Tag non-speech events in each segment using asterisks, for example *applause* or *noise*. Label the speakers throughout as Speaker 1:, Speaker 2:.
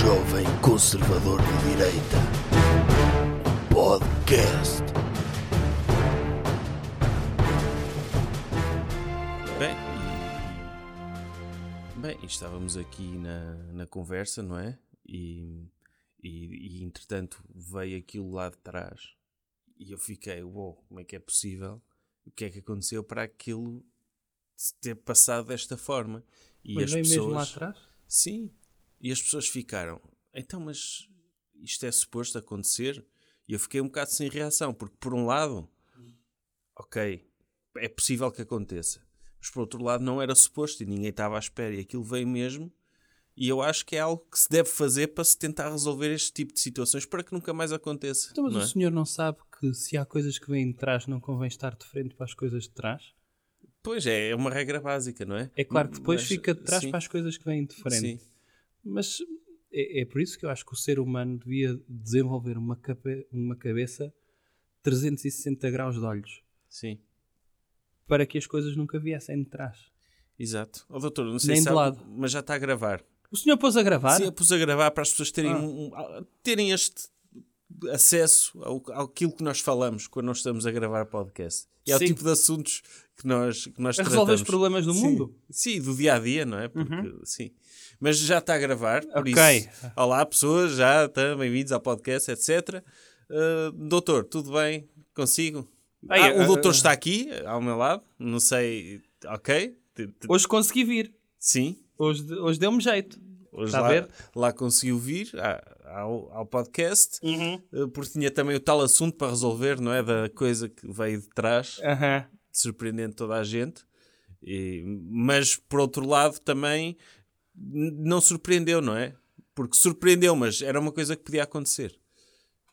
Speaker 1: jovem conservador de direita. Podcast.
Speaker 2: Bem, e, bem, estávamos aqui na, na conversa, não é? E, e, e entretanto veio aquilo lá de trás e eu fiquei, uou, como é que é possível? O que é que aconteceu para aquilo se ter passado desta forma? E
Speaker 3: Mas
Speaker 2: as
Speaker 3: veio
Speaker 2: pessoas,
Speaker 3: mesmo lá atrás?
Speaker 2: Sim, e as pessoas ficaram, então, mas isto é suposto acontecer? E eu fiquei um bocado sem reação, porque por um lado, ok, é possível que aconteça, mas por outro lado não era suposto e ninguém estava à espera e aquilo veio mesmo. E eu acho que é algo que se deve fazer para se tentar resolver este tipo de situações para que nunca mais aconteça.
Speaker 3: Então, mas o
Speaker 2: é?
Speaker 3: senhor não sabe que se há coisas que vêm de trás, não convém estar de frente para as coisas de trás?
Speaker 2: Pois é, é uma regra básica, não é?
Speaker 3: É claro que depois
Speaker 2: Mas,
Speaker 3: fica de trás
Speaker 2: sim,
Speaker 3: para as coisas que vêm de frente.
Speaker 2: Sim,
Speaker 3: Mas é, é por isso que eu acho que o ser humano devia desenvolver uma, cabe- uma cabeça 360 graus de olhos
Speaker 2: sim,
Speaker 3: para que as coisas nunca viessem de trás.
Speaker 2: exato. Ó doutor, não sei
Speaker 3: Nem
Speaker 2: se
Speaker 3: de lado.
Speaker 2: mas já está a gravar.
Speaker 3: O senhor pôs a gravar?
Speaker 2: Sim, eu pus a gravar para as pessoas terem,
Speaker 3: Ah.
Speaker 2: um- terem este acesso ao, àquilo que nós falamos quando nós estamos a gravar podcast. E ao
Speaker 3: Sim.
Speaker 2: tipo de assuntos que nós, que nós
Speaker 3: a resolver os
Speaker 2: tratamos.
Speaker 3: problemas do
Speaker 2: Sim.
Speaker 3: mundo? Uhum.
Speaker 2: Sim, do dia a dia, não é? Porque, sim. Mas já está a gravar, por
Speaker 3: Ok.
Speaker 2: isso. Olá, pessoas, já está, bem-vindos ao podcast, etc. Uh, doutor, tudo bem? Consigo?
Speaker 3: Ai,
Speaker 2: Ah, o
Speaker 3: ah,
Speaker 2: doutor
Speaker 3: ah.
Speaker 2: está aqui, ao meu lado, não sei. Ok?
Speaker 3: Hoje consegui vir.
Speaker 2: Sim,
Speaker 3: Hoje, hoje deu-me jeito.
Speaker 2: Hoje
Speaker 3: Está a
Speaker 2: lá,
Speaker 3: ver?
Speaker 2: lá conseguiu vir ao, ao podcast,
Speaker 3: Uhum.
Speaker 2: eh, porque tinha também o tal assunto para resolver, não é? Da coisa que veio de trás,
Speaker 3: Aham.
Speaker 2: surpreendendo toda a gente. E- mas, por outro lado, também não surpreendeu, não é? Porque surpreendeu, mas era uma coisa que podia acontecer.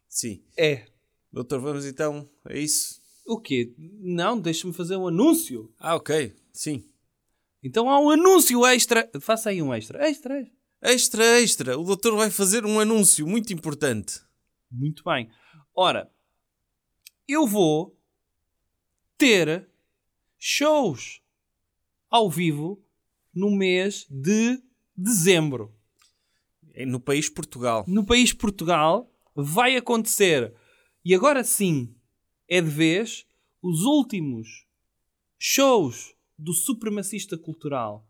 Speaker 2: Sim.
Speaker 3: É.
Speaker 2: Doutor, vamos então a isso?
Speaker 3: O quê? Não, deixa-me fazer um anúncio.
Speaker 2: Ah, ok. Sim.
Speaker 3: Então há um anúncio extra. Faça aí um extra. Extra, extra.
Speaker 2: Extra, extra. O doutor vai fazer um anúncio muito importante.
Speaker 3: Muito bem. Ora, eu vou ter shows ao vivo no mês de dezembro.
Speaker 2: É No país Portugal.
Speaker 3: No país Portugal vai acontecer, e agora sim é de vez, os últimos shows do supremacista cultural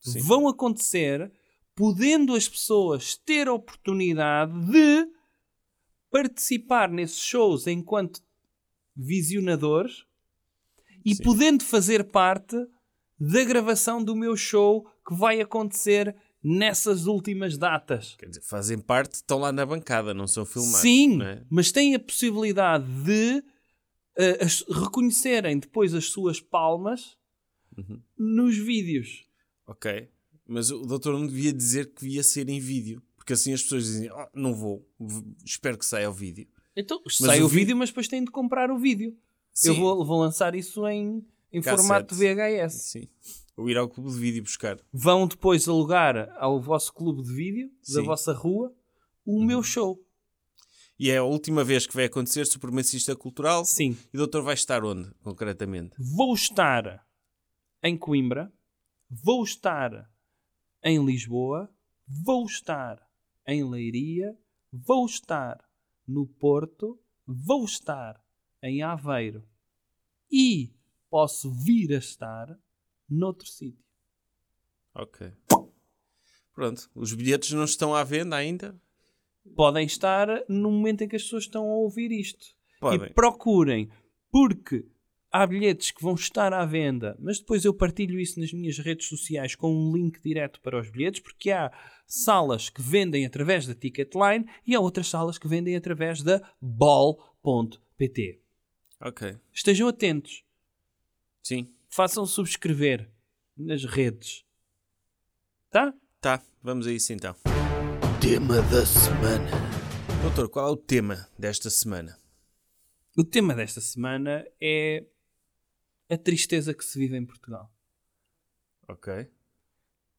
Speaker 2: Sim.
Speaker 3: vão acontecer, podendo as pessoas ter a oportunidade de participar nesses shows enquanto visionadores e
Speaker 2: Sim.
Speaker 3: podendo fazer parte da gravação do meu show que vai acontecer nessas últimas datas.
Speaker 2: Quer dizer, fazem parte, estão lá na bancada, não são filmados.
Speaker 3: Sim,
Speaker 2: é?
Speaker 3: mas têm a possibilidade de eh, as- reconhecerem depois as suas palmas
Speaker 2: Uhum.
Speaker 3: nos vídeos.
Speaker 2: Ok. Mas o doutor não devia dizer que devia ser em vídeo. Porque assim as pessoas dizem, "Ah, não vou, espero que saia o vídeo.
Speaker 3: Então, sai
Speaker 2: o
Speaker 3: o,
Speaker 2: vi-
Speaker 3: vídeo, mas depois têm de comprar o vídeo. Eu
Speaker 2: Sim.
Speaker 3: vou, vou lançar isso em, em
Speaker 2: Cassete.
Speaker 3: formato VHS.
Speaker 2: Sim. Ou ir ao clube de vídeo buscar.
Speaker 3: Vão depois alugar ao vosso clube de vídeo, da
Speaker 2: Sim.
Speaker 3: vossa rua, o meu show.
Speaker 2: E é a última vez que vai acontecer supremacista cultural.
Speaker 3: Sim.
Speaker 2: E o doutor vai estar onde, concretamente?
Speaker 3: Vou estar em Coimbra, vou estar em Lisboa, vou estar em Leiria, vou estar no Porto, vou estar em Aveiro e posso vir a estar noutro sítio.
Speaker 2: Ok. Pronto. Os bilhetes não estão à venda ainda?
Speaker 3: Podem estar no momento em que as pessoas estão a ouvir isto.
Speaker 2: Podem.
Speaker 3: E procurem, porque há bilhetes que vão estar à venda, mas depois eu partilho isso nas minhas redes sociais com um link direto para os bilhetes, porque há salas que vendem através da Ticketline e há outras salas que vendem através da ball.pt.
Speaker 2: Ok.
Speaker 3: Estejam atentos,
Speaker 2: Sim.
Speaker 3: Façam subscrever nas redes. Tá?
Speaker 2: Tá. Vamos a isso então.
Speaker 1: Tema da semana.
Speaker 2: Doutor, qual é o tema desta semana?
Speaker 3: O tema desta semana é a tristeza que se vive em Portugal.
Speaker 2: Ok.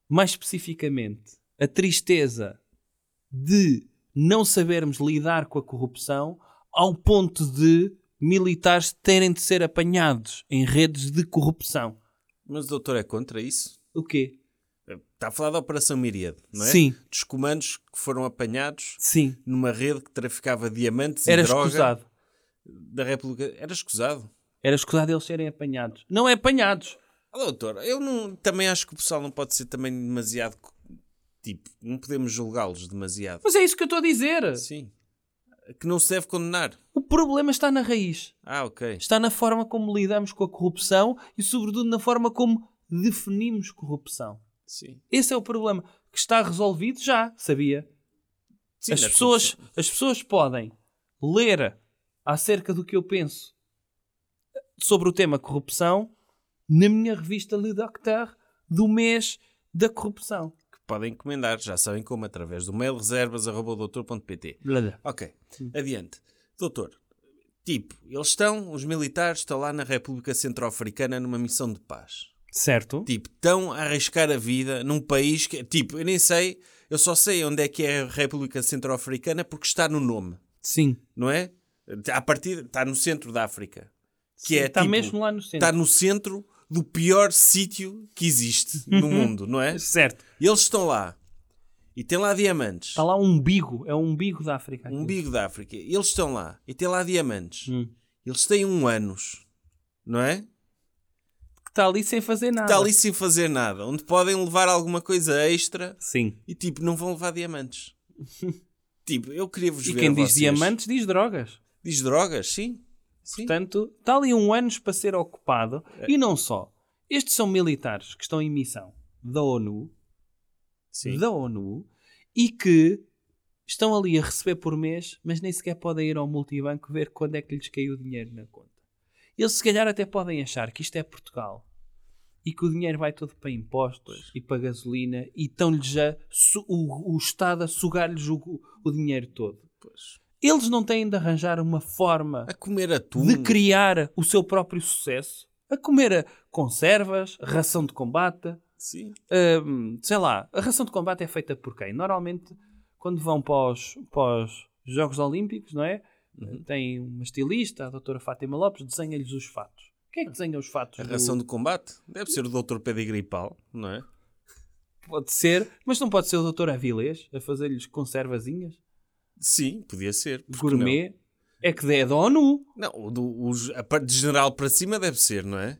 Speaker 3: mais especificamente, a tristeza de não sabermos lidar com a corrupção ao ponto de militares terem de ser apanhados em redes de corrupção.
Speaker 2: Mas o doutor é contra isso?
Speaker 3: O quê?
Speaker 2: Está a falar da Operação Miríade, não é?
Speaker 3: Sim.
Speaker 2: Dos comandos que foram apanhados
Speaker 3: Sim.
Speaker 2: numa rede que traficava diamantes
Speaker 3: Era
Speaker 2: e droga
Speaker 3: escusado.
Speaker 2: da República. Era escusado.
Speaker 3: Era escusado eles serem apanhados. Não é apanhados.
Speaker 2: Ah, doutor, eu não, também acho que o pessoal não pode ser também demasiado. Tipo, não podemos julgá-los demasiado.
Speaker 3: Mas é isso que eu estou a dizer.
Speaker 2: Sim. Que não se deve condenar.
Speaker 3: O problema está na raiz.
Speaker 2: Ah, ok.
Speaker 3: Está na forma como lidamos com a corrupção e, sobretudo, na forma como definimos corrupção.
Speaker 2: Sim.
Speaker 3: Esse é o problema. Que está resolvido já, sabia?
Speaker 2: Sim,
Speaker 3: as, pessoas,
Speaker 2: corrupção.
Speaker 3: as pessoas podem ler acerca do que eu penso sobre o tema corrupção na minha revista Le Docteur do mês da corrupção.
Speaker 2: Podem encomendar, já sabem como, através do mail reservas.doutor.pt. Ok, adiante. Doutor, tipo, eles estão, os militares estão lá na República Centro-Africana numa missão de paz.
Speaker 3: Certo?
Speaker 2: Tipo, estão a arriscar a vida num país que, tipo, eu nem sei, eu só sei onde é que é a República Centro-Africana porque está no nome,
Speaker 3: Sim.
Speaker 2: não é? A partir, está no centro da África. Que é,
Speaker 3: está
Speaker 2: tipo,
Speaker 3: mesmo lá no centro.
Speaker 2: Está no centro do pior sítio que existe no mundo, não é?
Speaker 3: Certo.
Speaker 2: E eles estão lá. E tem lá diamantes.
Speaker 3: Está lá um umbigo. É o umbigo da África.
Speaker 2: Um umbigo da África. E eles estão lá. E tem lá diamantes.
Speaker 3: Hum.
Speaker 2: Eles têm um anos. Não é?
Speaker 3: Que está ali sem fazer nada.
Speaker 2: Está ali sem fazer nada. Onde podem levar alguma coisa extra.
Speaker 3: Sim.
Speaker 2: E tipo, não vão levar diamantes. *laughs* tipo, eu queria vos
Speaker 3: E
Speaker 2: ver
Speaker 3: quem diz
Speaker 2: vocês.
Speaker 3: diamantes diz drogas.
Speaker 2: Diz drogas, sim. Sim.
Speaker 3: Portanto, está ali um anos para ser ocupado.
Speaker 2: É.
Speaker 3: E não só. Estes são militares que estão em missão da ONU,
Speaker 2: Sim.
Speaker 3: da ONU, e que estão ali a receber por mês, mas nem sequer podem ir ao multibanco ver quando é que lhes caiu o dinheiro na conta. Eles se calhar até podem achar que isto é Portugal e que o dinheiro vai todo para impostos e para gasolina e estão-lhes já o, o Estado a sugar-lhes o, o dinheiro todo.
Speaker 2: Pois.
Speaker 3: Eles não têm de arranjar uma forma
Speaker 2: A comer atum.
Speaker 3: de criar o seu próprio sucesso, a comer conservas, ração de combate,
Speaker 2: Sim.
Speaker 3: hum, sei lá, a ração de combate é feita por quem? Normalmente, quando vão para os, para os Jogos Olímpicos, não é?
Speaker 2: Uhum.
Speaker 3: Tem uma estilista, a doutora Fátima Lopes, desenha-lhes os fatos. Quem é que desenha os fatos?
Speaker 2: A
Speaker 3: do-
Speaker 2: ração de combate. Deve ser o Dr. Pedro Gripal, não é?
Speaker 3: Pode ser, mas não pode ser o doutor Avilés a fazer-lhes conservazinhas?
Speaker 2: Sim, podia ser.
Speaker 3: Gourmet? É que é da ONU.
Speaker 2: Não, não do, os- a parte de general para cima deve ser, não é?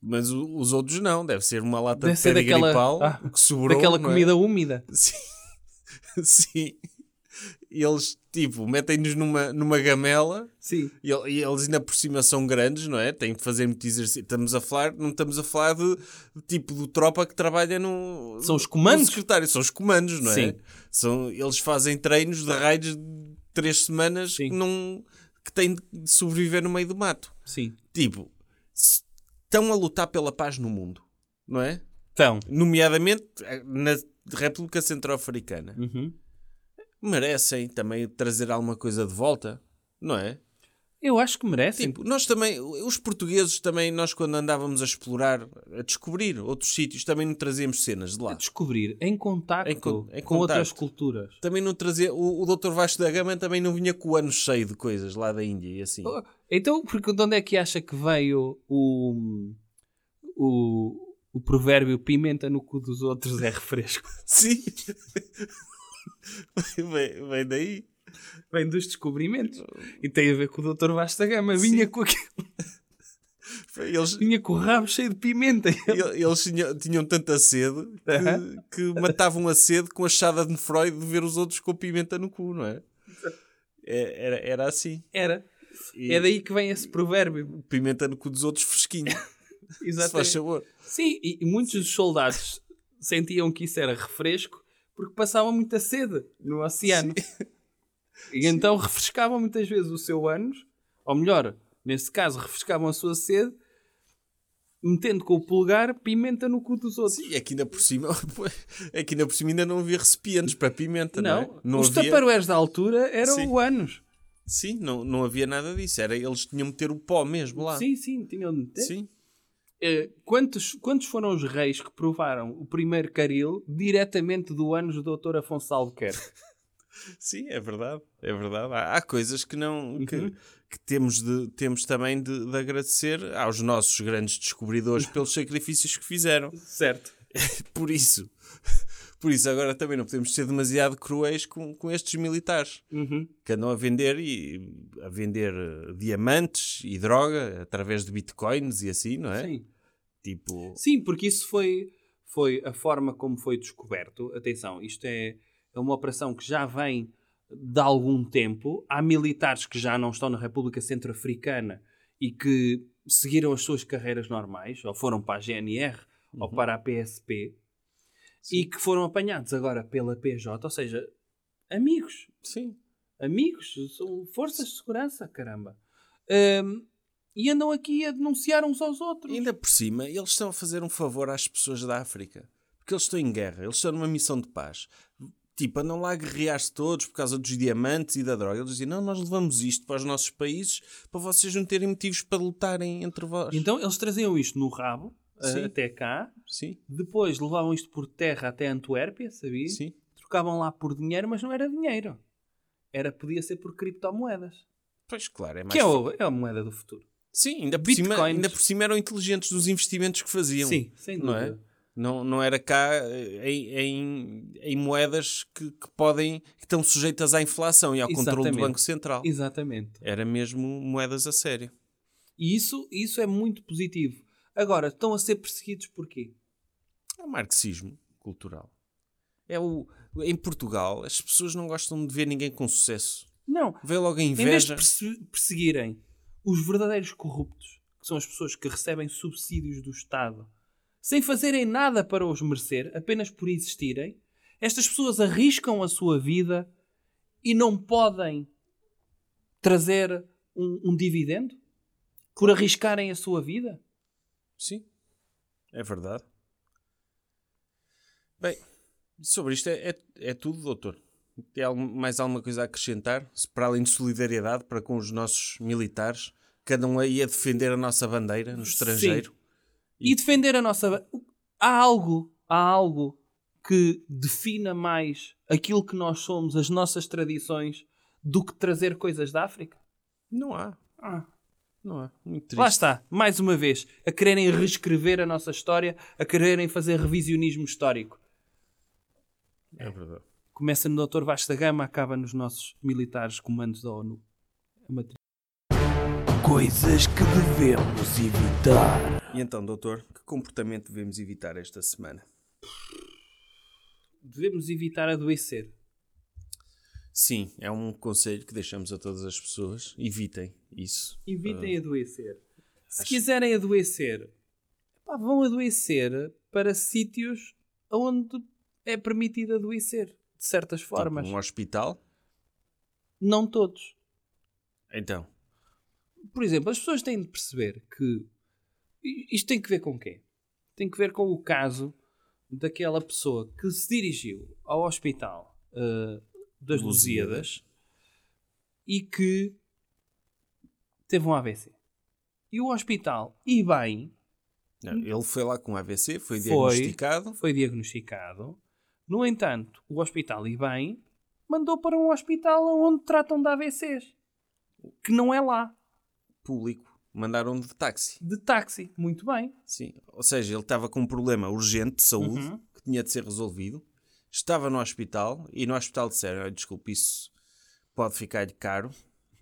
Speaker 2: Mas o- os outros não. Deve ser uma lata
Speaker 3: Deve
Speaker 2: de
Speaker 3: ser
Speaker 2: Pedro
Speaker 3: daquela-
Speaker 2: Gripal
Speaker 3: ah,
Speaker 2: que sobrou.
Speaker 3: Daquela
Speaker 2: não é?
Speaker 3: comida úmida. *laughs*
Speaker 2: Sim. Sim. E eles, tipo, metem-nos numa, numa gamela
Speaker 3: Sim.
Speaker 2: e, e eles ainda por cima são grandes, não é? Têm que fazer muito exercício. Estamos a falar, não estamos a falar de, de tipo do tropa que trabalha no.
Speaker 3: São os comandos.
Speaker 2: secretário, são os comandos, não é?
Speaker 3: Sim.
Speaker 2: São, eles fazem treinos de raids de três semanas
Speaker 3: Sim.
Speaker 2: que, não, que têm de sobreviver no meio do mato.
Speaker 3: Sim.
Speaker 2: Tipo, estão a lutar pela paz no mundo, não é?
Speaker 3: Então.
Speaker 2: Nomeadamente eh, na República Centro-Africana.
Speaker 3: Uhum.
Speaker 2: Merecem também trazer alguma coisa de volta, não é?
Speaker 3: Eu acho que merecem.
Speaker 2: Tipo, nós também, os portugueses também, nós quando andávamos a explorar, a descobrir outros sítios, também não trazíamos cenas de
Speaker 3: a
Speaker 2: lá.
Speaker 3: descobrir em contacto
Speaker 2: Em con- em
Speaker 3: com outras
Speaker 2: contacto.
Speaker 3: culturas.
Speaker 2: Também não trazia, o, o Dr. Vasco da Gama também não vinha com o ano cheio de coisas lá da Índia e assim.
Speaker 3: Oh, Então, porque de onde é que acha que veio o, o, o provérbio pimenta no cu dos outros é refresco? *laughs*
Speaker 2: Sim. *laughs* vem, vem daí.
Speaker 3: Vem dos descobrimentos. E tem a ver com o Dr. Vasta Gama. Vinha com, aquele-
Speaker 2: Eles,
Speaker 3: vinha com o rabo cheio de pimenta.
Speaker 2: ele- eles tinham, tinham tanta sede que, que matavam a sede com a chada de Freud de ver os outros com pimenta no cu, não é? É- Era, era assim.
Speaker 3: Era.
Speaker 2: E
Speaker 3: É daí que vem esse provérbio.
Speaker 2: Pimenta no cu dos outros fresquinho. *laughs* Se faz
Speaker 3: Exatamente.
Speaker 2: sabor.
Speaker 3: Sim, e, e muitos dos soldados sentiam que isso era refresco porque passavam muita sede no oceano. *laughs* E então refrescavam muitas vezes o seu ânus, ou melhor, nesse caso, refrescavam a sua sede, metendo com o pulgar pimenta no cu dos outros.
Speaker 2: Sim, aqui ainda por cima, *laughs* aqui ainda por cima ainda não havia recipientes para pimenta, não,
Speaker 3: não,
Speaker 2: é? Não
Speaker 3: os
Speaker 2: havia,
Speaker 3: taparoeiros da altura eram
Speaker 2: Sim.
Speaker 3: o ânus.
Speaker 2: sim, não, não havia nada disso. Era, eles tinham de ter o pó mesmo lá.
Speaker 3: Sim, sim, tinham de meter.
Speaker 2: Sim.
Speaker 3: Eh, quantos, quantos foram os reis que provaram o primeiro caril diretamente do ânus do Dr. Afonso Albuquerque? *laughs*
Speaker 2: Sim, é verdade, é verdade. Há, há coisas que não que,
Speaker 3: Uhum.
Speaker 2: que temos, de, temos também de, de agradecer aos nossos grandes descobridores *laughs* pelos sacrifícios que fizeram.
Speaker 3: certo. *laughs*
Speaker 2: Por isso. Por isso, agora também não podemos ser demasiado cruéis com, com estes militares
Speaker 3: Uhum.
Speaker 2: que andam a vender e a vender eh, diamantes e droga através de bitcoins e assim, não é?
Speaker 3: Sim.
Speaker 2: Tipo,
Speaker 3: Sim, porque isso foi, foi a forma como foi descoberto. Atenção, isto é, é uma operação que já vem de algum tempo. Há militares que já não estão na República Centro-Africana e que seguiram as suas carreiras normais, ou foram para a GNR ou para a PSP, e que foram apanhados agora pela PJ, ou seja, amigos,
Speaker 2: sim.
Speaker 3: amigos, são forças de segurança, caramba. Ahm, e andam aqui a denunciar uns aos outros.
Speaker 2: Ainda por cima, eles estão a fazer um favor às pessoas da África. Porque eles estão em guerra, eles estão numa missão de paz. Tipo, andam lá a guerrear-se todos por causa dos diamantes e da droga. Eles dizem, não, nós levamos isto para os nossos países para vocês não terem motivos para lutarem entre vós.
Speaker 3: Então eles traziam isto no rabo
Speaker 2: Sim.
Speaker 3: até cá,
Speaker 2: Sim,
Speaker 3: depois levavam isto por terra até Antuérpia, sabia?
Speaker 2: sim.
Speaker 3: Trocavam lá por dinheiro, mas não era dinheiro. Era, podia ser por criptomoedas.
Speaker 2: Pois claro, é mais
Speaker 3: Que é, o- é a moeda do futuro.
Speaker 2: Sim, ainda por, cima, ainda por cima eram inteligentes dos investimentos que faziam.
Speaker 3: Sim, sem
Speaker 2: não é?
Speaker 3: dúvida.
Speaker 2: Não, não era cá eh, em, em, em moedas que, que podem que estão sujeitas à inflação e ao controle do
Speaker 3: Exatamente.
Speaker 2: Banco Central.
Speaker 3: Exatamente.
Speaker 2: Era mesmo moedas a sério.
Speaker 3: E isso, isso é muito positivo. Agora, estão a ser perseguidos porquê?
Speaker 2: É o marxismo cultural. É o, em Portugal, as pessoas não gostam de ver ninguém com sucesso.
Speaker 3: Não.
Speaker 2: Vê logo a
Speaker 3: Em vez de
Speaker 2: inveja.
Speaker 3: perse- perseguirem os verdadeiros corruptos, que são as pessoas que recebem subsídios do Estado, sem fazerem nada para os merecer, apenas por existirem, estas pessoas arriscam a sua vida e não podem trazer um, um dividendo por arriscarem a sua vida?
Speaker 2: Sim, é verdade. Bem, sobre isto é, é, é tudo, doutor. Tem algum- mais alguma coisa a acrescentar? Se para além de solidariedade para com os nossos militares, cada um aí a defender a nossa bandeira no estrangeiro.
Speaker 3: E defender a nossa. Há algo, há algo que defina mais aquilo que nós somos, as nossas tradições, do que trazer coisas da África?
Speaker 2: Não há,
Speaker 3: Ah,
Speaker 2: não há. Muito
Speaker 3: lá
Speaker 2: triste.
Speaker 3: está, mais uma vez, a quererem reescrever a nossa história, a quererem fazer revisionismo histórico.
Speaker 2: É verdade.
Speaker 3: Começa no Dr. Vasco da Gama, acaba nos nossos militares comandos da ONU. É uma
Speaker 1: Coisas que devemos evitar.
Speaker 2: E então, doutor, que comportamento devemos evitar esta semana?
Speaker 3: Devemos evitar adoecer.
Speaker 2: Sim, é um conselho que deixamos a todas as pessoas. Evitem isso.
Speaker 3: Evitem adoecer. Se quiserem adoecer, pá, vão adoecer para sítios onde é permitido adoecer, de certas
Speaker 2: Tipo,
Speaker 3: formas.
Speaker 2: um hospital.
Speaker 3: Não todos.
Speaker 2: Então,
Speaker 3: Por exemplo, as pessoas têm de perceber que isto tem que ver com quê? Tem que ver com o caso daquela pessoa que se dirigiu ao hospital uh, das
Speaker 2: Lusíadas.
Speaker 3: Lusíadas e que teve um AVC. E o hospital, e bem,
Speaker 2: não, ele foi lá com AVC, foi,
Speaker 3: Foi.
Speaker 2: diagnosticado.
Speaker 3: foi diagnosticado. No entanto, o hospital, e bem, mandou para um hospital onde tratam de AVCs. Que não é lá.
Speaker 2: público. Mandaram de táxi.
Speaker 3: De táxi. Muito bem.
Speaker 2: Sim. Ou seja, ele estava com um problema urgente de saúde
Speaker 3: Uhum.
Speaker 2: que tinha de ser resolvido. Estava no hospital e no hospital disseram: "Olha, desculpe, isso pode ficar-lhe caro,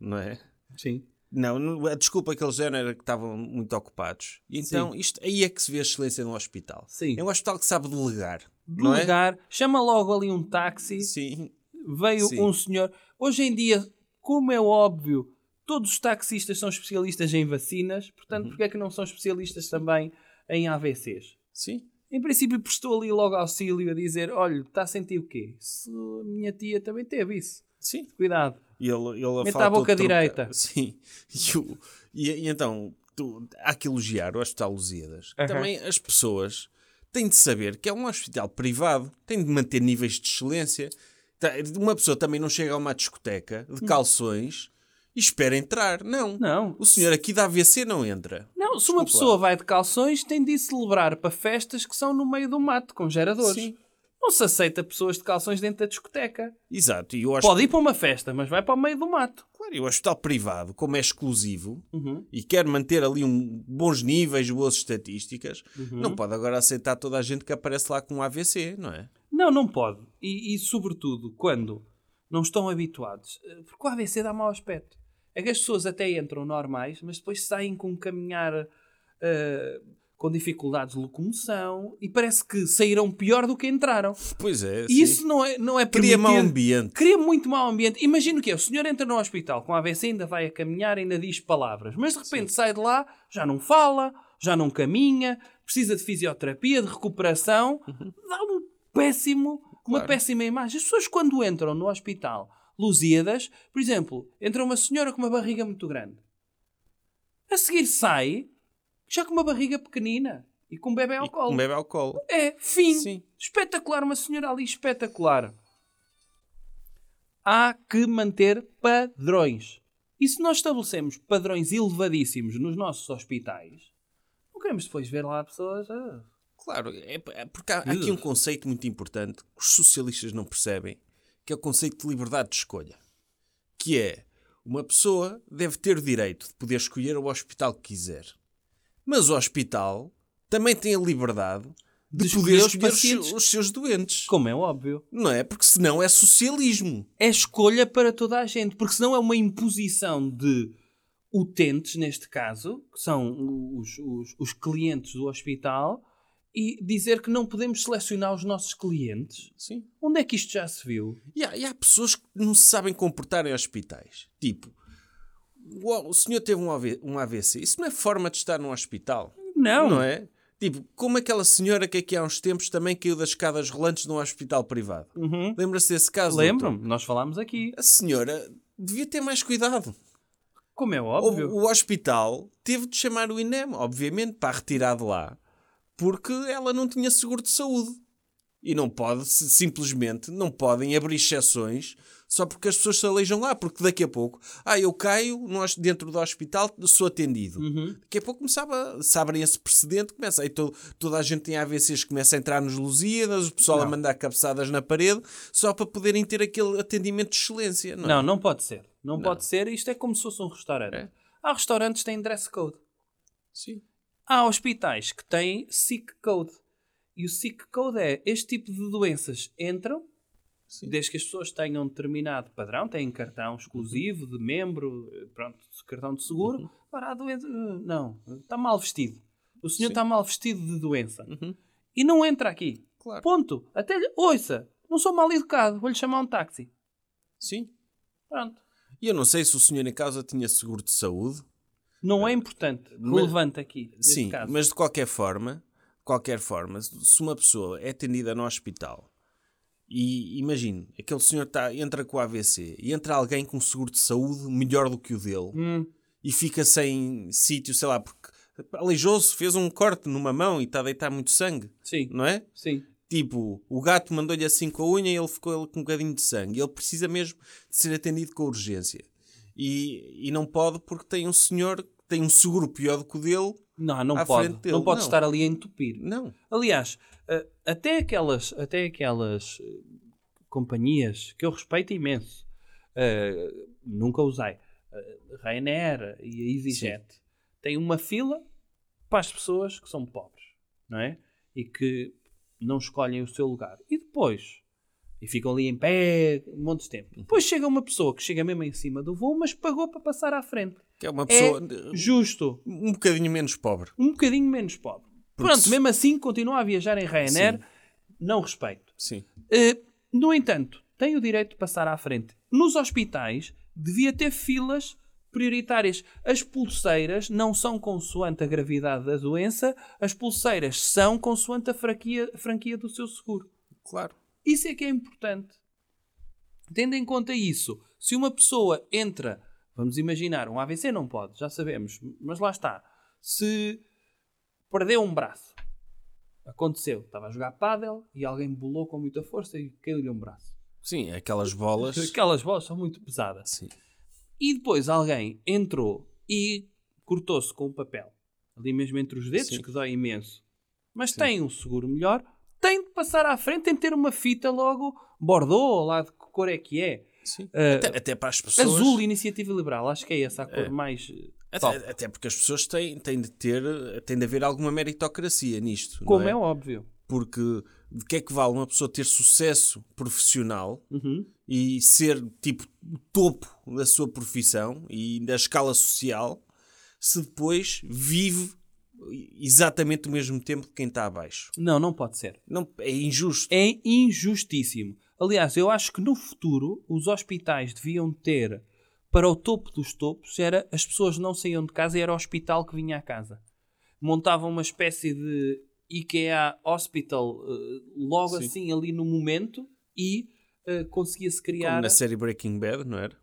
Speaker 2: não é?
Speaker 3: Sim.
Speaker 2: Não, a desculpa que eles deram era que estavam muito ocupados. E então, isto, aí é que se vê a excelência de um hospital.
Speaker 3: Sim.
Speaker 2: É um hospital que sabe delegar. Não é?
Speaker 3: Delegar, chama logo ali um táxi,
Speaker 2: Sim.
Speaker 3: veio
Speaker 2: Sim.
Speaker 3: um senhor. Hoje em dia, como é óbvio, todos os taxistas são especialistas em vacinas, portanto,
Speaker 2: Uhum.
Speaker 3: porque é que não são especialistas também em AVCs?
Speaker 2: Sim.
Speaker 3: Em princípio, prestou ali logo auxílio a dizer: olha, está a sentir o quê? Se a minha tia também teve isso.
Speaker 2: Sim.
Speaker 3: Cuidado.
Speaker 2: E ele, ele faltou
Speaker 3: à boca direita.
Speaker 2: Sim. *laughs* E, o- e- e então, tu- há que elogiar o Hospital Lusíadas.
Speaker 3: Aham.
Speaker 2: Também as pessoas têm de saber que é um hospital privado, têm de manter níveis de excelência. Tá, Uma pessoa também não chega a uma discoteca de calções e espera entrar. Não.
Speaker 3: Hum. Não.
Speaker 2: O senhor aqui da AVC não entra.
Speaker 3: Não, se uma
Speaker 2: Desculpa
Speaker 3: pessoa vai de calções, tem de ir celebrar para festas que são no meio do mato, com geradores.
Speaker 2: Sim.
Speaker 3: Não se aceita pessoas de calções dentro da discoteca.
Speaker 2: Exato. E o hospital,
Speaker 3: Pode ir para uma festa, mas vai para o meio do mato.
Speaker 2: claro, e o hospital privado, como é exclusivo
Speaker 3: Uhum.
Speaker 2: e quer manter ali um, bons níveis, boas estatísticas,
Speaker 3: Uhum.
Speaker 2: não pode agora aceitar toda a gente que aparece lá com um AVC, não é?
Speaker 3: Não, não pode. E, e, sobretudo quando não estão habituados. Eh, Porque o AVC dá mau aspecto. É que as pessoas até entram normais, mas depois saem com um caminhar eh, com dificuldades de locomoção e parece que saíram pior do que entraram.
Speaker 2: Pois é.
Speaker 3: E
Speaker 2: sim.
Speaker 3: isso não é, não é
Speaker 2: cria mau
Speaker 3: permitido.
Speaker 2: ambiente.
Speaker 3: Cria muito mau ambiente. Imagina o que é. O senhor entra no hospital com AVC, ainda vai a caminhar, ainda diz palavras. Mas de repente sai de lá, já não fala, já não caminha, precisa de fisioterapia, de recuperação. Dá um péssimo, uma
Speaker 2: Claro.
Speaker 3: péssima imagem. As pessoas quando entram no hospital lusíadas, por exemplo, entra uma senhora com uma barriga muito grande. A seguir sai, já com uma barriga pequenina e com um bebê ao
Speaker 2: E
Speaker 3: colo.
Speaker 2: um bebê ao colo.
Speaker 3: É, fim.
Speaker 2: Sim.
Speaker 3: Espetacular, uma senhora ali espetacular. Há que manter padrões. E se nós estabelecemos padrões elevadíssimos nos nossos hospitais, não queremos depois ver lá pessoas. ah,
Speaker 2: Claro, é, é porque há, há aqui um conceito muito importante que os socialistas não percebem, que é o conceito de liberdade de escolha. Que é, uma pessoa deve ter o direito de poder escolher o hospital que quiser. Mas o hospital também tem a liberdade de,
Speaker 3: De
Speaker 2: poder
Speaker 3: escolher os pacientes.
Speaker 2: seus- os seus doentes.
Speaker 3: Como é óbvio.
Speaker 2: Não é? Porque senão é socialismo.
Speaker 3: É escolha para toda a gente, porque senão é uma imposição de utentes, neste caso, que são os, os, os clientes do hospital, e dizer que não podemos selecionar os nossos clientes.
Speaker 2: Sim.
Speaker 3: Onde é que isto já se viu?
Speaker 2: E há, e há pessoas que não se sabem comportar em hospitais. Tipo, o, o senhor teve um, AV AVC. Isso não é forma de estar num hospital.
Speaker 3: Não.
Speaker 2: Não é? Tipo, como aquela senhora que aqui há uns tempos também caiu das escadas rolantes num hospital privado.
Speaker 3: Uhum.
Speaker 2: Lembra-se desse caso?
Speaker 3: Lembro-me, nós falámos aqui.
Speaker 2: A senhora devia ter mais cuidado.
Speaker 3: Como é
Speaker 2: O,
Speaker 3: óbvio.
Speaker 2: o hospital teve de chamar o INEM, obviamente, para a retirar de lá, porque ela não tinha seguro de saúde. E não pode, simplesmente, não podem abrir exceções só porque as pessoas se aleijam lá, porque daqui a pouco, ah, eu caio hos- dentro do hospital, sou atendido.
Speaker 3: Uhum.
Speaker 2: Daqui a pouco começava, se abrem esse precedente, começa aí to- toda a gente tem AVCs, começa a entrar nos Lusíadas, o pessoal a
Speaker 3: Não.
Speaker 2: mandar cabeçadas na parede, só para poderem ter aquele atendimento de excelência, não é?
Speaker 3: Não, não pode ser. Não, pode ser. Isto é como se fosse um restaurante.
Speaker 2: É.
Speaker 3: Há restaurantes que têm dress code.
Speaker 2: Sim.
Speaker 3: Há hospitais que têm sick code. E o sick code é este tipo de doenças entram,
Speaker 2: Sim.
Speaker 3: desde que as pessoas tenham determinado padrão, têm cartão exclusivo de membro, eh, pronto, cartão de seguro.
Speaker 2: Uhum.
Speaker 3: Agora a doença, eh, não, está mal vestido. O senhor
Speaker 2: Sim.
Speaker 3: está mal vestido de doença.
Speaker 2: Uhum.
Speaker 3: E não entra aqui.
Speaker 2: Claro.
Speaker 3: Ponto. Até lhe, ouça, não sou mal educado, vou-lhe chamar um táxi.
Speaker 2: Sim.
Speaker 3: Pronto.
Speaker 2: E eu não sei se o senhor em causa tinha seguro de saúde.
Speaker 3: Não é importante, relevante aqui,
Speaker 2: Sim,
Speaker 3: caso.
Speaker 2: mas de qualquer forma, qualquer forma, se uma pessoa é atendida no hospital e imagine, aquele senhor tá, entra com o AVC e entra alguém com seguro de saúde melhor do que o dele
Speaker 3: Hum,
Speaker 2: e fica sem sítio, sei lá, porque aleijou-se, fez um corte numa mão e está a deitar muito sangue,
Speaker 3: sim,
Speaker 2: não é?
Speaker 3: sim.
Speaker 2: Tipo, o gato mandou-lhe assim com a unha e ele ficou com um bocadinho de sangue. Ele precisa mesmo de ser atendido com urgência. E, e não pode porque tem um senhor que tem um seguro pior do que o dele.
Speaker 3: Não, não
Speaker 2: À
Speaker 3: pode.
Speaker 2: dele,
Speaker 3: Não pode
Speaker 2: não.
Speaker 3: estar ali a entupir.
Speaker 2: Não.
Speaker 3: Aliás, eh, até aquelas, até aquelas eh, companhias que eu respeito imenso, eh, nunca usei, Ryanair e a EasyJet, têm uma fila para as pessoas que são pobres, não é? E que não escolhem o seu lugar. E depois, e ficam ali em pé um monte de tempo. Depois chega uma pessoa que chega mesmo em cima do voo, mas pagou para passar à frente.
Speaker 2: Que é uma
Speaker 3: É
Speaker 2: pessoa
Speaker 3: justo
Speaker 2: um bocadinho menos pobre.
Speaker 3: um bocadinho menos pobre.
Speaker 2: Porque
Speaker 3: Pronto,
Speaker 2: se-
Speaker 3: mesmo assim continua a viajar em Ryanair,
Speaker 2: Sim.
Speaker 3: não respeito.
Speaker 2: Sim.
Speaker 3: Eh, no entanto, tem o direito de passar à frente. Nos hospitais, devia ter filas prioritárias. As pulseiras não são consoante a gravidade da doença, as pulseiras são consoante a franquia, franquia do seu seguro.
Speaker 2: Claro.
Speaker 3: Isso é que é importante. Tendo em conta isso, se uma pessoa entra, vamos imaginar, um AVC não pode, já sabemos, mas lá está. Se perdeu um braço, aconteceu, estava a jogar pádel e alguém bolou com muita força e caiu-lhe um braço.
Speaker 2: Sim, aquelas bolas. *laughs*
Speaker 3: Aquelas bolas são muito pesadas.
Speaker 2: Sim.
Speaker 3: E depois alguém entrou e cortou-se com o papel, ali mesmo entre os dedos,
Speaker 2: Sim.
Speaker 3: que dói imenso. Mas
Speaker 2: Sim.
Speaker 3: tem um seguro melhor, tem de passar à frente, tem de ter uma fita logo Bordeaux, lá de que cor é que é. Ah,
Speaker 2: até, até para as pessoas.
Speaker 3: Azul, Iniciativa Liberal, acho que é essa a cor mais. eh,
Speaker 2: Até, até porque as pessoas têm, têm de ter, tem de haver alguma meritocracia nisto.
Speaker 3: Como é?
Speaker 2: é?
Speaker 3: óbvio.
Speaker 2: Porque de que é que vale uma pessoa ter sucesso profissional
Speaker 3: Uhum.
Speaker 2: e ser tipo o topo da sua profissão e da escala social se depois vive exatamente o mesmo tempo que quem está abaixo?
Speaker 3: Não, não pode ser.
Speaker 2: Não, é injusto.
Speaker 3: É injustíssimo. Aliás, eu acho que no futuro os hospitais deviam ter para o topo dos topos era as pessoas não saíam de casa e era o hospital que vinha à casa. Montavam uma espécie de IKEA Hospital eh, logo
Speaker 2: Sim.
Speaker 3: assim ali no momento e eh, conseguia-se
Speaker 2: Como
Speaker 3: criar
Speaker 2: na série Breaking Bad, não era?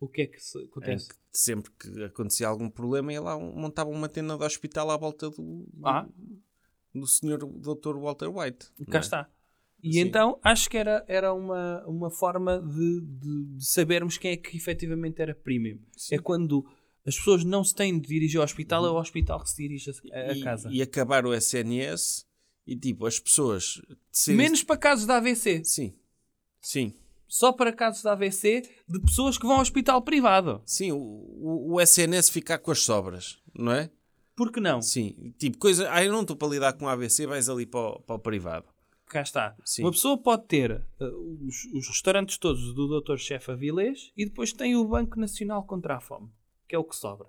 Speaker 3: O que é que acontece.
Speaker 2: que sempre que acontecia algum problema, ia lá montavam uma tenda de hospital à volta do, do,
Speaker 3: Ah.
Speaker 2: do senhor Dr. Walter White.
Speaker 3: Cá
Speaker 2: é?
Speaker 3: está. E
Speaker 2: Sim.
Speaker 3: então acho que era, era uma, uma forma de, de- de sabermos quem é que efetivamente era premium.
Speaker 2: Sim.
Speaker 3: É quando as pessoas não se têm de dirigir ao hospital, é o hospital que se dirige a, a
Speaker 2: e,
Speaker 3: casa.
Speaker 2: e acabar o SNS e tipo, as pessoas serem-
Speaker 3: Menos para casos de AVC.
Speaker 2: Sim. Sim.
Speaker 3: Só para casos de AVC de pessoas que vão ao hospital privado.
Speaker 2: Sim, o, o, SNS ficar com as sobras, não é?
Speaker 3: Por que não?
Speaker 2: Sim. Tipo, coisa. Ah, eu não estou para lidar com AVC, vais ali para o, para o privado.
Speaker 3: Cá está.
Speaker 2: Sim.
Speaker 3: Uma pessoa pode ter uh, os, os restaurantes todos do Dr. Chef Avilés e depois tem o Banco Nacional contra a Fome, que é o que sobra.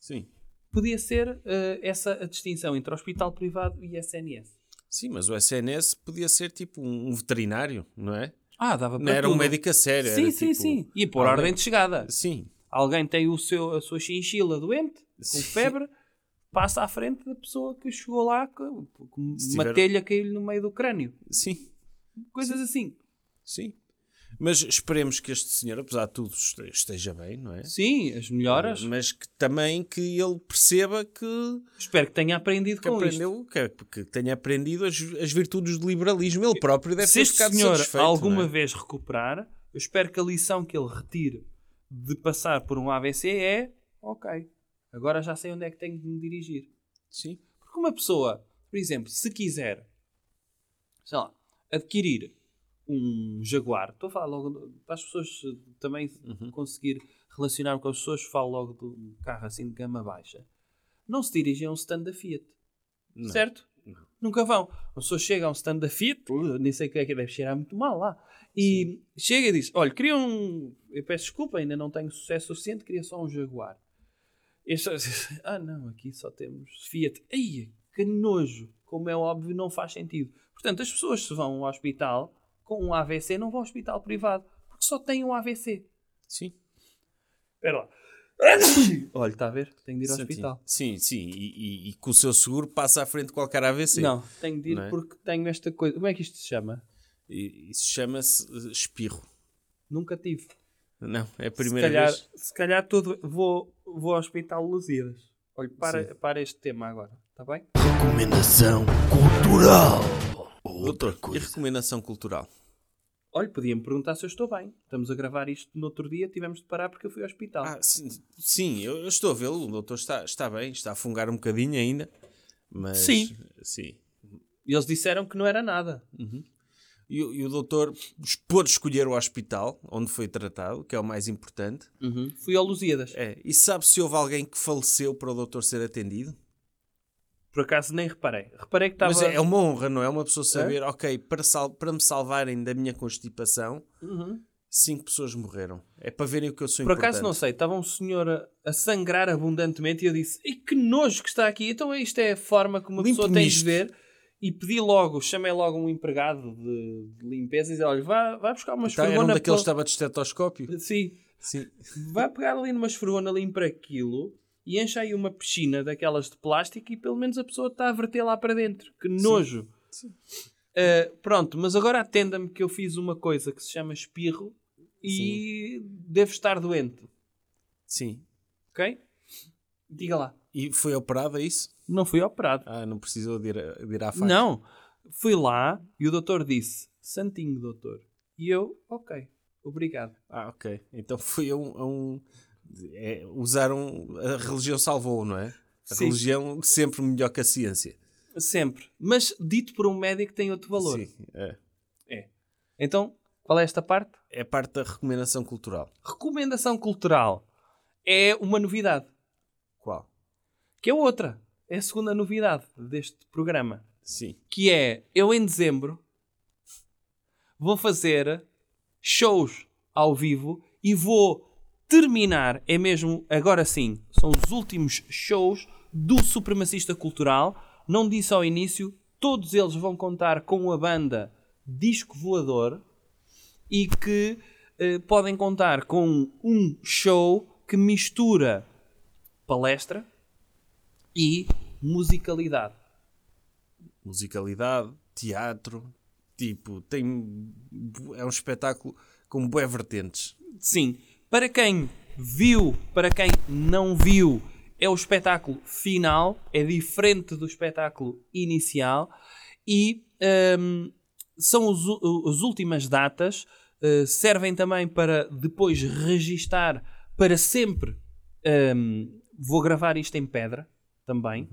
Speaker 2: Sim.
Speaker 3: Podia ser uh, essa a distinção entre hospital privado e SNS.
Speaker 2: Sim, mas o SNS podia ser tipo um veterinário, não é?
Speaker 3: Ah, dava para
Speaker 2: Não era um
Speaker 3: tudo.
Speaker 2: médico a sério.
Speaker 3: Sim, sim,
Speaker 2: tipo-
Speaker 3: sim. E por
Speaker 2: alguém-
Speaker 3: ordem de chegada.
Speaker 2: Sim.
Speaker 3: Alguém tem o seu, a sua chinchila doente, com
Speaker 2: Sim.
Speaker 3: febre, passa à frente da pessoa que chegou lá com, com uma
Speaker 2: tiver-
Speaker 3: telha caiu-lhe no meio do crânio.
Speaker 2: Sim.
Speaker 3: Coisas assim.
Speaker 2: Sim. Mas esperemos que este senhor, apesar de tudo, este- esteja bem, não é?
Speaker 3: Sim, as melhoras.
Speaker 2: Mas que também que ele perceba que,
Speaker 3: Espero que tenha aprendido
Speaker 2: que
Speaker 3: com isto.
Speaker 2: aprendeu, que, que tenha aprendido as, as virtudes do liberalismo. Ele próprio deve
Speaker 3: Se
Speaker 2: ter
Speaker 3: este
Speaker 2: ficado
Speaker 3: senhor
Speaker 2: satisfeito.
Speaker 3: alguma
Speaker 2: é?
Speaker 3: vez recuperar, eu espero que a lição que ele retire de passar por um AVC é ok, agora já sei onde é que tenho de me dirigir.
Speaker 2: Sim.
Speaker 3: Porque uma pessoa, por exemplo, se quiser, sei lá, adquirir um Jaguar, estou a falar logo para as pessoas eh, também
Speaker 2: Uhum.
Speaker 3: conseguir relacionar com as pessoas, falo logo de um carro assim de gama baixa. Não se dirigem a um stand da Fiat,
Speaker 2: Não.
Speaker 3: certo? Nunca vão. A pessoa chega a um stand da Fiat, nem sei o que é que deve cheirar muito mal lá, e chega e diz: Olha, queria um. Eu peço desculpa, ainda não tenho sucesso suficiente, queria só um Jaguar. Este, *laughs* ah, não, aqui só temos Fiat. Ai, que nojo! Como é óbvio, não faz sentido. Portanto, as pessoas se vão ao hospital com um AVC, não vão ao hospital privado, porque só têm um AVC.
Speaker 2: Sim.
Speaker 3: Espera lá. *coughs* Olha, está a ver? Tenho de ir ao
Speaker 2: Sim,
Speaker 3: hospital.
Speaker 2: Sim, sim. E, e- e com o seu seguro passa à frente de qualquer AVC.
Speaker 3: Não, tenho de ir
Speaker 2: é?
Speaker 3: porque tenho esta coisa. Como é que isto se chama?
Speaker 2: E- Isso chama-se eh, espirro.
Speaker 3: Nunca tive.
Speaker 2: Não, é a
Speaker 3: Se
Speaker 2: primeira
Speaker 3: calhar,
Speaker 2: vez.
Speaker 3: se calhar todo, vou, vou ao hospital Lusíadas. Olha, para,
Speaker 2: Sim.
Speaker 3: para este tema agora, está bem?
Speaker 1: Recomendação cultural. Outra
Speaker 2: Doutor, e
Speaker 1: coisa.
Speaker 2: recomendação cultural?
Speaker 3: Olha, podia-me perguntar se eu estou bem. Estamos a gravar isto no outro dia, tivemos de parar porque eu fui ao hospital.
Speaker 2: Ah, sim, sim, eu, eu estou a vê-lo. O doutor está, está bem, está a fungar um bocadinho ainda. Mas,
Speaker 3: Sim.
Speaker 2: sim.
Speaker 3: E eles disseram que não era nada.
Speaker 2: E, o- e o doutor pôde escolher o hospital onde foi tratado, que é o mais importante.
Speaker 3: Fui ao Lusíadas.
Speaker 2: É, e sabe se houve alguém que faleceu para o doutor ser atendido?
Speaker 3: Por acaso nem reparei. Reparei que estava.
Speaker 2: Mas é, é uma honra, não é? Uma pessoa saber, ok, para, sal- para me salvarem da minha constipação, cinco pessoas morreram. É para verem o que eu sou
Speaker 3: Uhum. Por
Speaker 2: importante.
Speaker 3: acaso não sei, estava um senhor a, a sangrar abundantemente e eu disse: e que nojo que está aqui! Então isto é a forma como uma pessoa tem de
Speaker 2: isto."
Speaker 3: ver. E pedi logo, chamei logo um empregado de, de limpeza e disse: olha, vai, vai buscar uma
Speaker 2: Então, era um daqueles
Speaker 3: pela-
Speaker 2: estava de estetoscópio?
Speaker 3: Sim,
Speaker 2: Sim.
Speaker 3: vai pegar ali numa esfregona, limpa aquilo e enche aí uma piscina daquelas de plástico e pelo menos a pessoa está a verter lá para dentro. Que nojo! Uh, pronto, mas agora atenda-me que eu fiz uma coisa que se chama espirro e devo estar doente,
Speaker 2: Sim.
Speaker 3: ok? Diga lá.
Speaker 2: E foi operado, é isso?
Speaker 3: Não fui operado.
Speaker 2: Ah, não precisou de ir, de ir à faca?
Speaker 3: Não. Fui lá e o doutor disse: Santinho, doutor. E eu, ok, obrigado.
Speaker 2: Ah, ok. Então *laughs* foi a um... a um- é, usaram... A religião salvou, não é? A
Speaker 3: Sim.
Speaker 2: religião sempre melhor que a ciência.
Speaker 3: Sempre. Mas dito por um médico tem outro valor.
Speaker 2: Sim, é.
Speaker 3: É. Então, qual é esta parte?
Speaker 2: É parte da recomendação cultural.
Speaker 3: Recomendação cultural. É uma novidade.
Speaker 2: Qual?
Speaker 3: Que é outra. É a segunda novidade deste programa.
Speaker 2: Sim.
Speaker 3: Que é, eu em dezembro vou fazer shows ao vivo e vou terminar, é mesmo agora sim, são os últimos shows do Supremacista Cultural. Não disse ao início, todos eles vão contar com a banda Disco Voador e que eh, podem contar com um show que mistura palestra e musicalidade.
Speaker 2: Musicalidade, teatro, tipo, tem. É um espetáculo com bué vertentes.
Speaker 3: Sim, para quem viu, para quem não viu, é o espetáculo final, é diferente do espetáculo inicial e hum, são os, as últimas datas, uh, servem também para depois registar para sempre. hum, vou gravar isto em pedra também,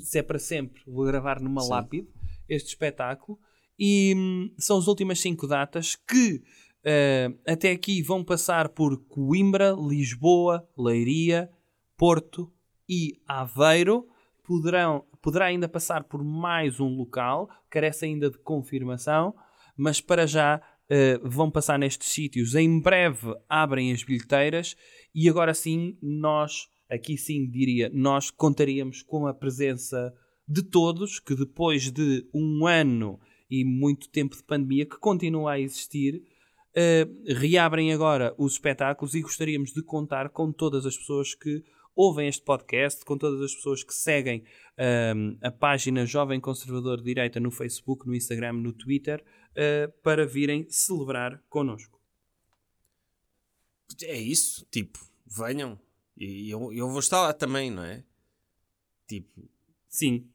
Speaker 3: se é para sempre, vou gravar numa
Speaker 2: Sim.
Speaker 3: lápide este espetáculo. E hum, são as últimas cinco datas que eh, até aqui vão passar por Coimbra, Lisboa, Leiria, Porto e Aveiro. Poderão, poderá ainda passar por mais um local, carece ainda de confirmação, mas para já eh, vão passar nestes sítios. Em breve abrem as bilheteiras e agora sim nós, aqui sim diria, nós contaríamos com a presença de todos que depois de um ano e muito tempo de pandemia que continua a existir, eh, reabrem agora os espetáculos e gostaríamos de contar com todas as pessoas que ouvem este podcast, com todas as pessoas que seguem ehm, a página Jovem Conservador de Direita no Facebook, no Instagram, no Twitter, eh, para virem celebrar connosco.
Speaker 2: É isso, tipo, venham. E eu, eu vou estar lá também, não é? Tipo,
Speaker 3: Sim,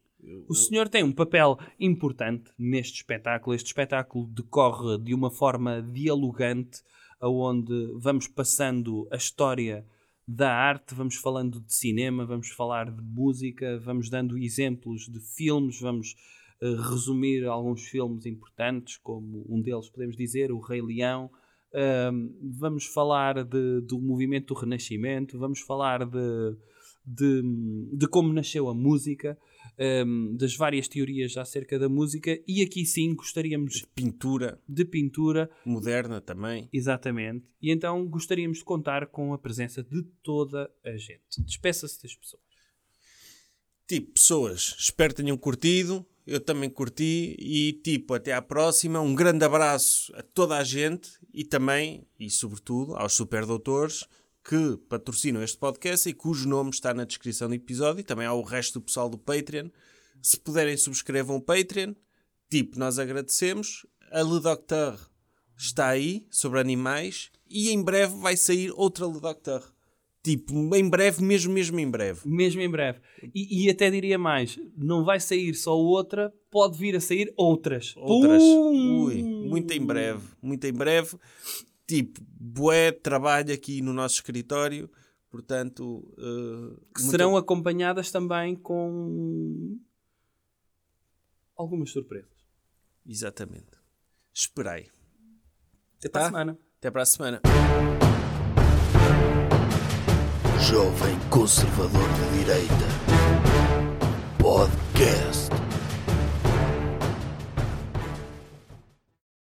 Speaker 3: o senhor tem um papel importante neste espetáculo. Este espetáculo decorre de uma forma dialogante, onde vamos passando a história da arte, vamos falando de cinema, vamos falar de música, vamos dando exemplos de filmes, vamos eh, resumir alguns filmes importantes, como um deles podemos dizer, O Rei Leão. Ahm, vamos falar de- do movimento do Renascimento, vamos falar de, de, de como nasceu a música, um, das várias teorias acerca da música e aqui sim gostaríamos
Speaker 2: pintura
Speaker 3: de pintura,
Speaker 2: moderna também.
Speaker 3: exatamente, e então gostaríamos de contar com a presença de toda a gente. Despeça-se das pessoas.
Speaker 2: Tipo, pessoas, espero que tenham curtido. Eu também curti. E, tipo, até à próxima. Um grande abraço a toda a gente e também, e sobretudo, aos superdoutores que patrocinam este podcast e cujo nome está na descrição do episódio e também ao resto do pessoal do Patreon. Se puderem, subscrevam o Patreon. Tipo, nós agradecemos. A Le Docteur está aí, sobre animais. E em breve vai sair outra Le Docteur. Tipo, em breve, mesmo, mesmo em breve.
Speaker 3: Mesmo em breve. E, e até diria mais: não vai sair só outra, pode vir a sair outras.
Speaker 2: Outras.
Speaker 3: Pum!
Speaker 2: Ui, muito em breve. Muito em breve. Tipo, bué trabalho aqui no nosso escritório. Portanto, uh,
Speaker 3: Que
Speaker 2: muito-
Speaker 3: serão acompanhadas também com algumas surpresas.
Speaker 2: Exatamente. Esperei.
Speaker 3: Até para a
Speaker 2: Tá?
Speaker 3: semana.
Speaker 2: Até para a semana.
Speaker 1: Jovem Conservador de Direita. Podcast.